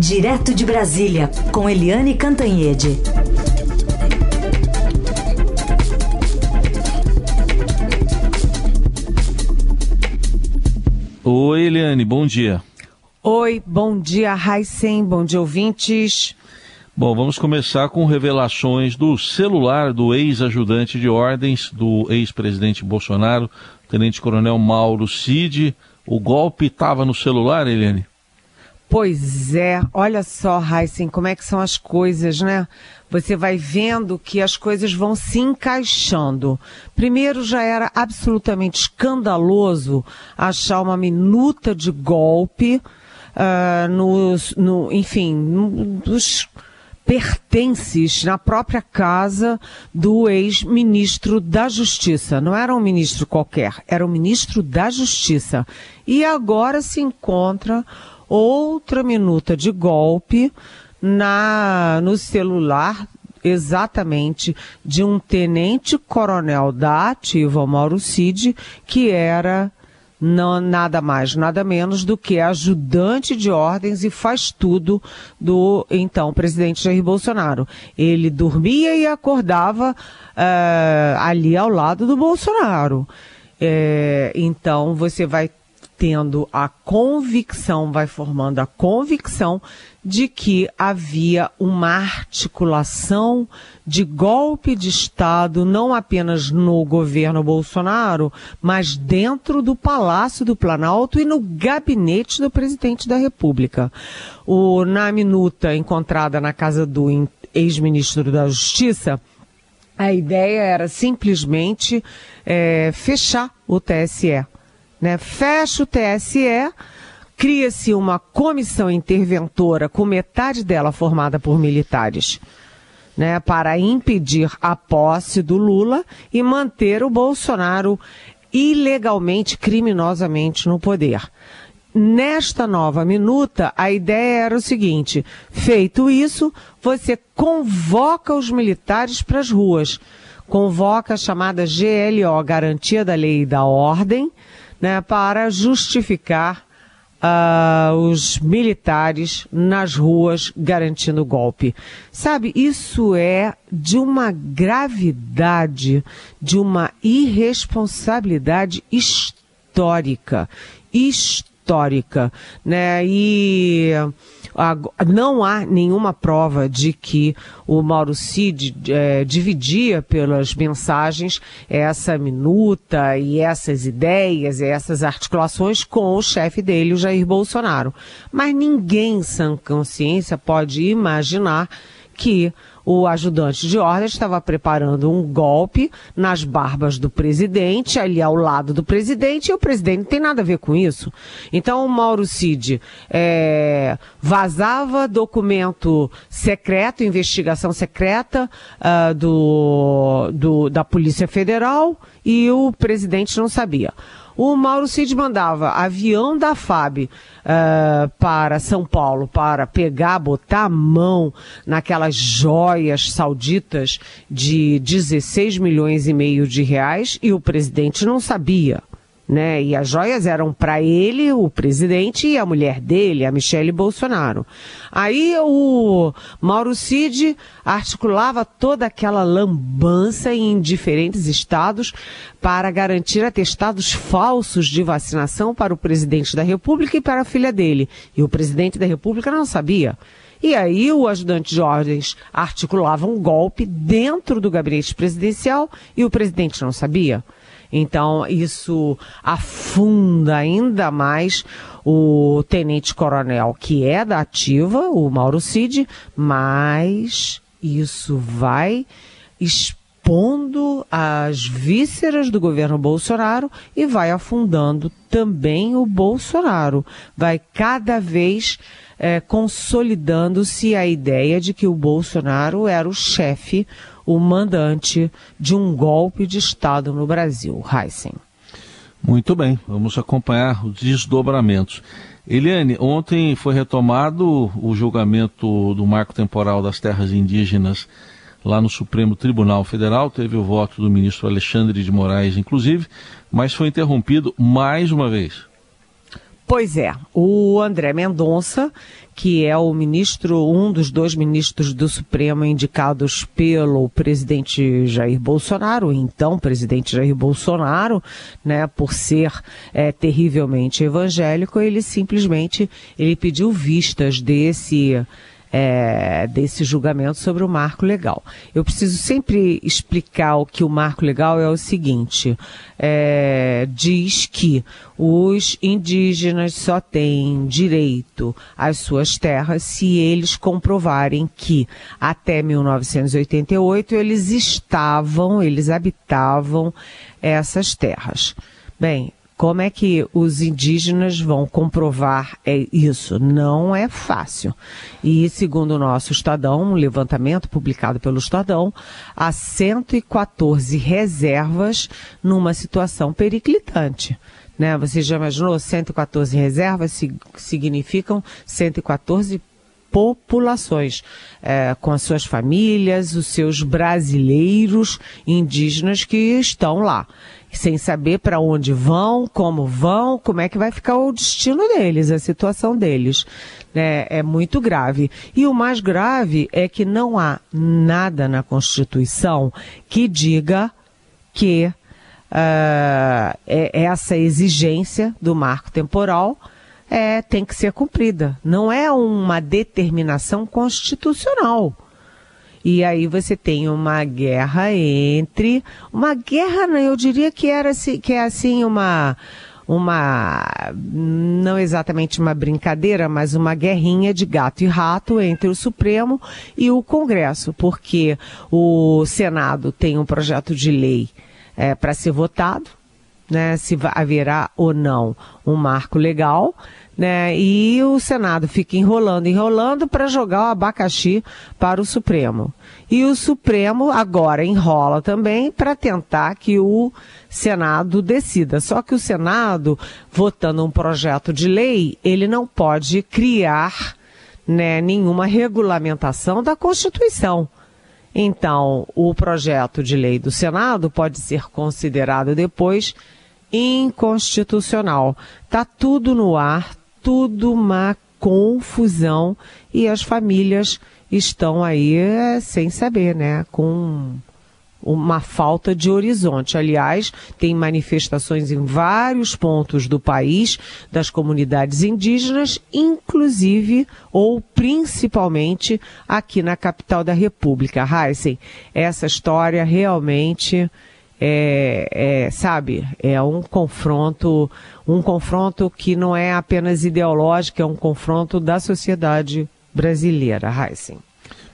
Direto de Brasília, com Eliane Cantanhede. Oi, Eliane, bom dia. Oi, bom dia, Raicem, bom dia, ouvintes. Bom, vamos começar com revelações do celular do ex-ajudante de ordens do ex-presidente Bolsonaro, tenente-coronel Mauro Cid. O golpe estava no celular, Eliane? Pois é, olha só, Heisen, como é que são as coisas, né? Você vai vendo que as coisas vão se encaixando. Primeiro, já era absolutamente escandaloso achar uma minuta de golpe uh, no, enfim, nos pertences na própria casa do ex-ministro da Justiça. Não era um ministro qualquer, era o um ministro da Justiça. E agora se encontra outra minuta de golpe na no celular exatamente de um tenente-coronel da ativa, Mauro Cid, que era não nada mais, nada menos do que ajudante de ordens e faz tudo do então presidente Jair Bolsonaro. Ele dormia e acordava uh, ali ao lado do Bolsonaro. É, então você vai tendo a convicção, vai formando a convicção de que havia uma articulação de golpe de Estado, não apenas no governo Bolsonaro, mas dentro do Palácio do Planalto e no gabinete do presidente da República. O, na minuta encontrada na casa do ex-ministro da Justiça, a ideia era simplesmente é, fechar o TSE né? Fecha o TSE, cria-se uma comissão interventora com metade dela formada por militares. Né, para impedir a posse do Lula e manter o Bolsonaro ilegalmente, criminosamente no poder. Nesta nova minuta, a ideia era o seguinte: feito isso, você convoca os militares para as ruas, convoca a chamada GLO, Garantia da Lei e da Ordem, né, para justificar uh, os militares nas ruas garantindo golpe. Sabe, isso é de uma gravidade, de uma irresponsabilidade histórica. Histórica, né? E não há nenhuma prova de que o Mauro Cid é, dividia pelas mensagens essa minuta e essas ideias e essas articulações com o chefe dele, o Jair Bolsonaro. Mas ninguém, sem consciência, pode imaginar que o ajudante de ordem estava preparando um golpe nas barbas do presidente, ali ao lado do presidente, e o presidente não tem nada a ver com isso. Então o Mauro Cid é, vazava documento secreto, investigação secreta uh, do, do, da Polícia Federal e o presidente não sabia. O Mauro Cid mandava avião da FAB uh, para São Paulo para pegar, botar a mão naquelas joias sauditas de 16 milhões e meio de reais e o presidente não sabia né? E as joias eram para ele, o presidente, e a mulher dele, a Michele Bolsonaro. Aí o Mauro Cid articulava toda aquela lambança em diferentes estados para garantir atestados falsos de vacinação para o presidente da República e para a filha dele. E o presidente da República não sabia. E aí o ajudante de ordens articulava um golpe dentro do gabinete presidencial e o presidente não sabia. Então, isso afunda ainda mais o tenente-coronel, que é da ativa, o Mauro Cid, mas isso vai expondo as vísceras do governo Bolsonaro e vai afundando também o Bolsonaro. Vai cada vez é, consolidando-se a ideia de que o Bolsonaro era o chefe o mandante de um golpe de Estado no Brasil. Heisen. Muito bem, vamos acompanhar os desdobramentos. Eliane, ontem foi retomado o julgamento do marco temporal das terras indígenas lá no Supremo Tribunal Federal. Teve o voto do ministro Alexandre de Moraes, inclusive, mas foi interrompido mais uma vez. Pois é, o André Mendonça, que é o ministro, um dos dois ministros do Supremo indicados pelo presidente Jair Bolsonaro, então presidente Jair Bolsonaro, né, por ser é, terrivelmente evangélico, ele simplesmente ele pediu vistas desse é, desse julgamento sobre o marco legal. Eu preciso sempre explicar o que o marco legal é o seguinte: é, diz que os indígenas só têm direito às suas terras se eles comprovarem que até 1988 eles estavam, eles habitavam essas terras. Bem, como é que os indígenas vão comprovar é isso? Não é fácil. E segundo o nosso Estadão, um levantamento publicado pelo Estadão, há 114 reservas numa situação periclitante. Né? Você já imaginou? 114 reservas significam 114 populações, é, com as suas famílias, os seus brasileiros indígenas que estão lá sem saber para onde vão, como vão, como é que vai ficar o destino deles, a situação deles. É, é muito grave. E o mais grave é que não há nada na Constituição que diga que uh, é, essa exigência do marco temporal é, tem que ser cumprida. Não é uma determinação constitucional. E aí você tem uma guerra entre. Uma guerra, né, eu diria que era que é assim uma. Uma. Não exatamente uma brincadeira, mas uma guerrinha de gato e rato entre o Supremo e o Congresso, porque o Senado tem um projeto de lei é, para ser votado, né, se haverá ou não um marco legal né? E o Senado fica enrolando, enrolando para jogar o abacaxi para o Supremo. E o Supremo agora enrola também para tentar que o Senado decida. Só que o Senado, votando um projeto de lei, ele não pode criar né, nenhuma regulamentação da Constituição. Então, o projeto de lei do Senado pode ser considerado depois inconstitucional. Tá tudo no ar, tudo uma confusão e as famílias estão aí é, sem saber, né? Com uma falta de horizonte. Aliás, tem manifestações em vários pontos do país das comunidades indígenas, inclusive ou principalmente aqui na capital da República. Heisen, essa história realmente é, é, sabe, é um confronto, um confronto que não é apenas ideológico, é um confronto da sociedade brasileira, Heisen.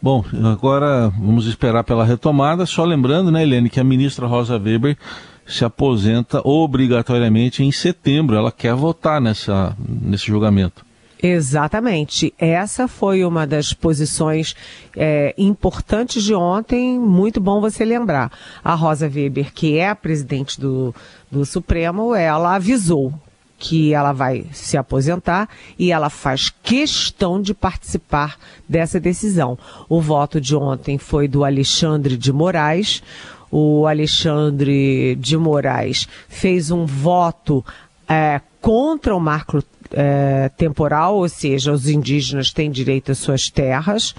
Bom, agora vamos esperar pela retomada. Só lembrando, né, Helene, que a ministra Rosa Weber se aposenta obrigatoriamente em setembro. Ela quer votar nessa, nesse julgamento. Exatamente. Essa foi uma das posições é, importantes de ontem. Muito bom você lembrar. A Rosa Weber, que é a presidente do, do Supremo, ela avisou que ela vai se aposentar e ela faz questão de participar dessa decisão. O voto de ontem foi do Alexandre de Moraes. O Alexandre de Moraes fez um voto é, contra o marco é, temporal, ou seja, os indígenas têm direito às suas terras,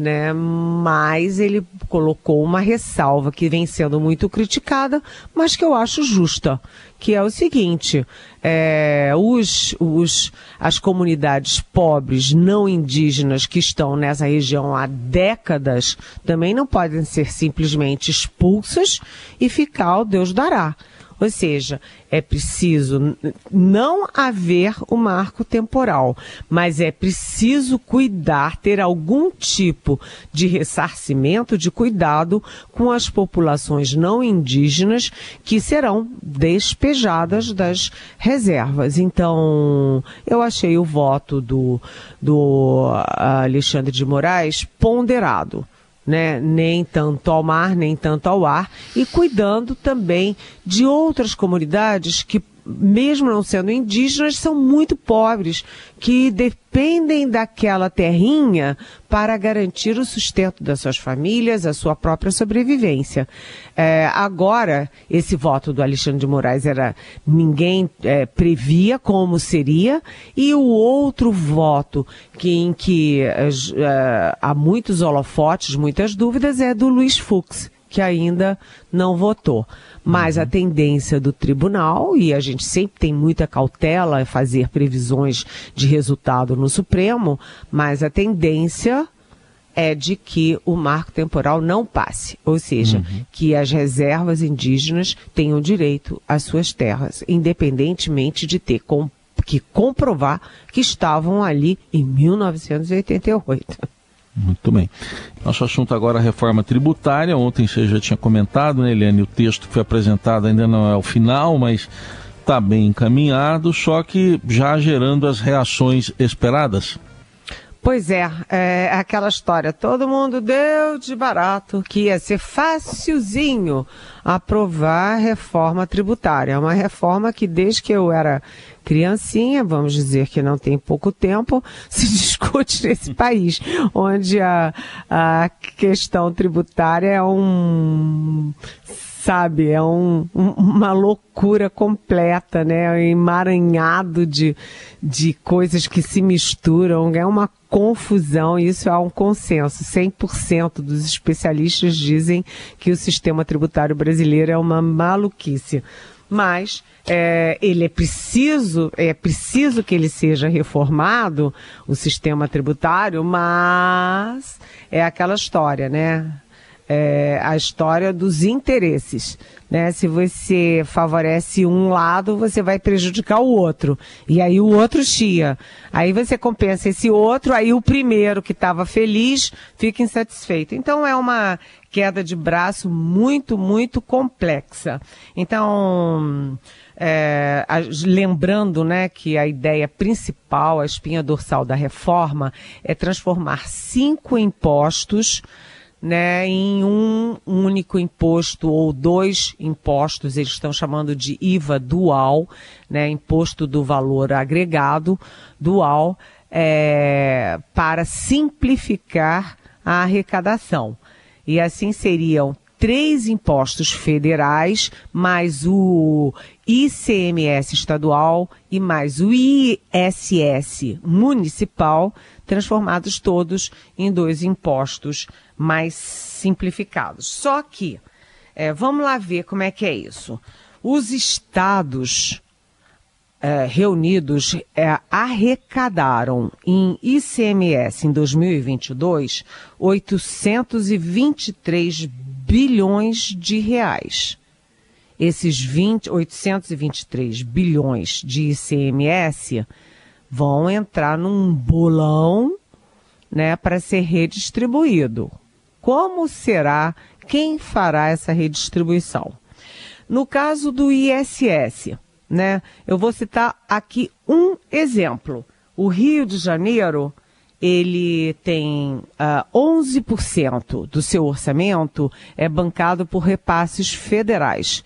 né? Mas ele colocou uma ressalva que vem sendo muito criticada, mas que eu acho justa, que é o seguinte: é, os, os, as comunidades pobres não indígenas que estão nessa região há décadas também não podem ser simplesmente expulsas e ficar o Deus dará. Ou seja, é preciso não haver o marco temporal, mas é preciso cuidar, ter algum tipo de ressarcimento, de cuidado com as populações não indígenas que serão despejadas das reservas. Então, eu achei o voto do, do Alexandre de Moraes ponderado né, nem tanto ao mar, nem tanto ao ar, e cuidando também de outras comunidades que mesmo não sendo indígenas, são muito pobres, que dependem daquela terrinha para garantir o sustento das suas famílias, a sua própria sobrevivência. É, agora, esse voto do Alexandre de Moraes era ninguém é, previa como seria, e o outro voto que, em que é, há muitos holofotes, muitas dúvidas, é do Luiz Fux, que ainda não votou. Mas a tendência do tribunal, e a gente sempre tem muita cautela em fazer previsões de resultado no Supremo, mas a tendência é de que o marco temporal não passe, ou seja, uhum. que as reservas indígenas tenham direito às suas terras, independentemente de ter com, que comprovar que estavam ali em 1988. Muito bem. Nosso assunto agora é a reforma tributária. Ontem você já tinha comentado, né, Eliane? O texto que foi apresentado ainda não é o final, mas está bem encaminhado, só que já gerando as reações esperadas. Pois é, é aquela história. Todo mundo deu de barato que ia ser facilzinho aprovar a reforma tributária. É uma reforma que desde que eu era criancinha, vamos dizer que não tem pouco tempo, se discute nesse país, onde a, a questão tributária é um sabe? É um, um, uma loucura completa, né? Emaranhado de, de coisas que se misturam, é uma confusão, isso é um consenso. 100% dos especialistas dizem que o sistema tributário brasileiro é uma maluquice. Mas é, ele é preciso, é preciso que ele seja reformado, o sistema tributário, mas é aquela história, né? é, a história dos interesses. Né? Se você favorece um lado, você vai prejudicar o outro. E aí o outro chia. Aí você compensa esse outro, aí o primeiro que estava feliz fica insatisfeito. Então é uma queda de braço muito, muito complexa. Então, é, lembrando né, que a ideia principal, a espinha dorsal da reforma, é transformar cinco impostos né, em um único imposto ou dois impostos, eles estão chamando de IVA dual, né, imposto do valor agregado dual, é, para simplificar a arrecadação. E assim seriam três impostos federais, mais o ICMS estadual e mais o ISS municipal, transformados todos em dois impostos mais simplificados. Só que, é, vamos lá ver como é que é isso. Os estados é, reunidos é, arrecadaram em ICMS em 2022 823 bilhões de reais. Esses 20, 823 bilhões de ICMS vão entrar num bolão né, para ser redistribuído. Como será? Quem fará essa redistribuição? No caso do ISS, né, eu vou citar aqui um exemplo. O Rio de Janeiro ele tem uh, ah, 11% do seu orçamento é bancado por repasses federais.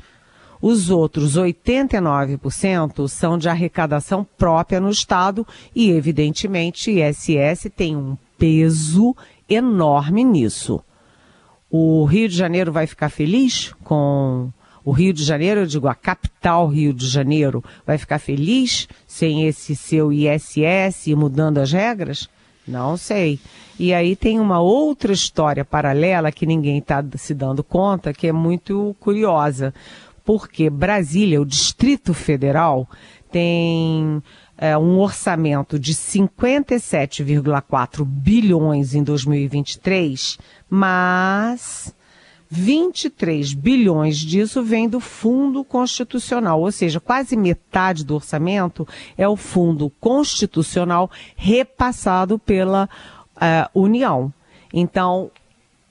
Os outros 89% são de arrecadação própria no Estado e, evidentemente, ISS tem um peso enorme nisso. O Rio de Janeiro vai ficar feliz com o Rio de Janeiro, eu digo a capital Rio de Janeiro, vai ficar feliz sem esse seu ISS e mudando as regras? Não sei. E aí tem uma outra história paralela que ninguém está se dando conta, que é muito curiosa. Porque Brasília, o Distrito Federal, tem é, um orçamento de 57,4 bilhões em 2023, mas 23 bilhões disso vem do Fundo Constitucional, ou seja, quase metade do orçamento é o Fundo Constitucional repassado pela uh, União. Então,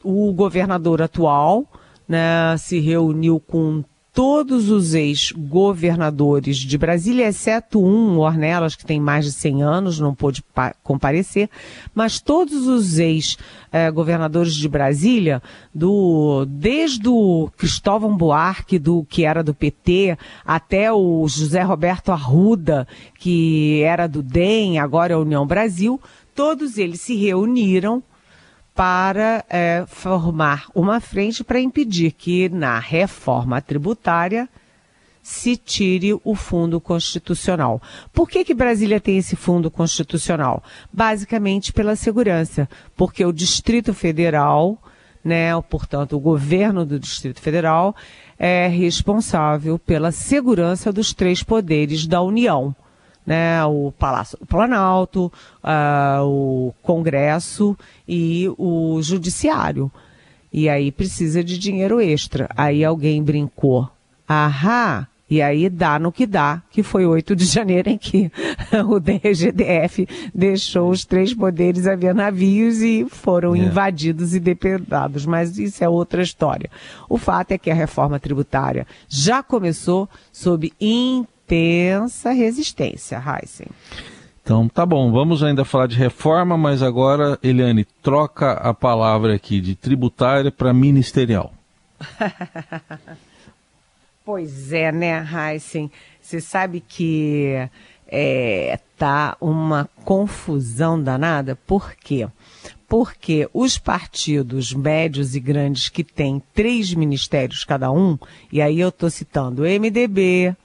o governador atual né, se reuniu com todos os ex-governadores de Brasília, exceto um, Ornelas, que tem mais de 100 anos, não pôde comparecer, mas todos os ex-governadores de Brasília, do, desde o Cristóvão Buarque, do, que era do PT, até o José Roberto Arruda, que era do DEM, agora é União Brasil, todos eles se reuniram para é, formar uma frente para impedir que na reforma tributária se tire o fundo constitucional. Por que, que Brasília tem esse fundo constitucional? Basicamente pela segurança, porque o Distrito Federal, né, portanto, o governo do Distrito Federal é responsável pela segurança dos três poderes da União né, o Palácio do Planalto, uh, o Congresso e o Judiciário. E aí precisa de dinheiro extra. Aí alguém brincou. Ahá! E aí dá no que dá, que foi 8 de janeiro em que o DGDF deixou os três poderes a ver navios e foram é. invadidos e depredados. Mas isso é outra história. O fato é que a reforma tributária já começou sob intensa resistência, Heisen. Então, tá bom, vamos ainda falar de reforma, mas agora, Eliane, troca a palavra aqui de tributária para ministerial. pois é, né, Heisen? Você sabe que é, tá uma confusão danada, por quê? Porque os partidos médios e grandes que têm três ministérios cada um, e aí eu estou citando MDB,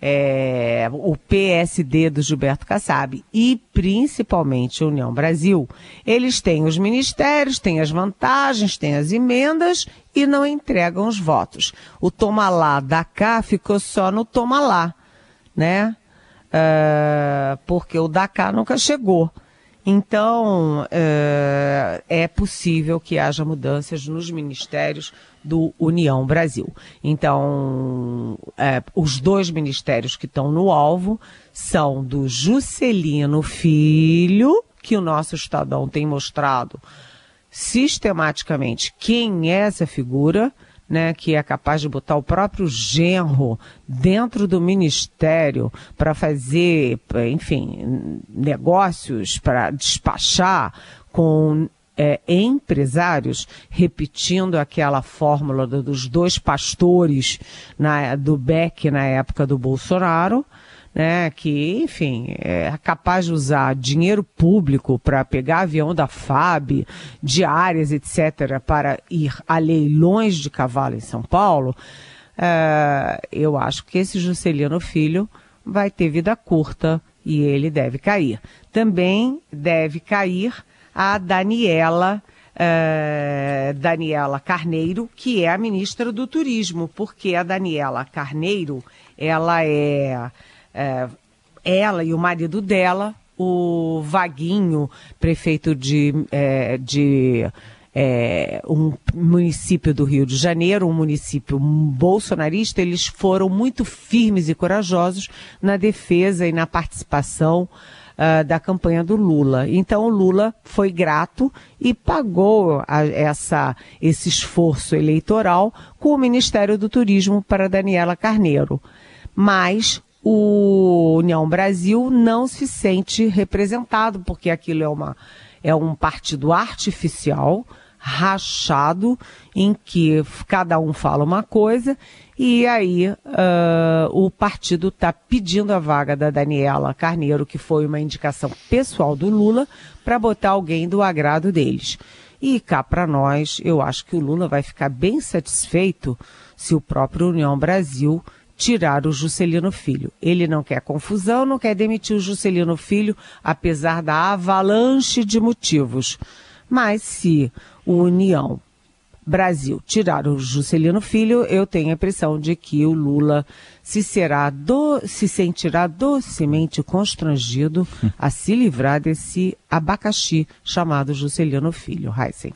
é, o PSD do Gilberto Kassab e principalmente a União Brasil, eles têm os ministérios, têm as vantagens, têm as emendas e não entregam os votos. O toma lá da cá ficou só no toma lá, né? Uh, porque o da nunca chegou. Então, é, é possível que haja mudanças nos ministérios do União Brasil. Então, é, os dois ministérios que estão no alvo são do Juscelino Filho, que o nosso Estadão tem mostrado sistematicamente quem é essa figura, né, que é capaz de botar o próprio genro dentro do ministério para fazer, enfim, negócios, para despachar com é, empresários, repetindo aquela fórmula dos dois pastores na, do Beck na época do Bolsonaro, né, que, enfim, é capaz de usar dinheiro público para pegar avião da FAB, diárias, etc., para ir a leilões de cavalo em São Paulo, é, eu acho que esse Juscelino Filho vai ter vida curta e ele deve cair. Também deve cair a Daniela. Uh, Daniela Carneiro, que é a ministra do Turismo, porque a Daniela Carneiro, ela é é, ela e o marido dela, o Vaguinho, prefeito de, é, de é, um município do Rio de Janeiro, um município bolsonarista, eles foram muito firmes e corajosos na defesa e na participação uh, da campanha do Lula. Então o Lula foi grato e pagou a, essa, esse esforço eleitoral com o Ministério do Turismo para Daniela Carneiro. Mas o União Brasil não se sente representado, porque aquilo é, uma, é um partido artificial, rachado, em que cada um fala uma coisa, e aí uh, o partido está pedindo a vaga da Daniela Carneiro, que foi uma indicação pessoal do Lula, para botar alguém do agrado deles. E cá para nós, eu acho que o Lula vai ficar bem satisfeito se o próprio União Brasil tirar o Juscelino Filho. Ele não quer confusão, não quer demitir o Juscelino Filho, apesar da avalanche de motivos. Mas se o União Brasil tirar o Juscelino Filho, eu tenho a impressão de que o Lula se será do, se sentirá docemente constrangido a se livrar desse abacaxi chamado Juscelino Filho. Heisen.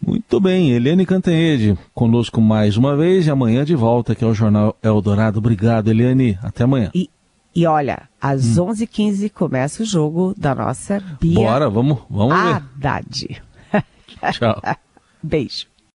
Muito bem, Eliane Cantanhede, conosco mais uma vez e amanhã de volta aqui ao Jornal Eldorado. Obrigado, Eliane. Até amanhã. E, e olha, às hum. 11h15 começa o jogo da nossa Bia Bora, vamos, vamos ver. Haddad. Tchau. Beijo.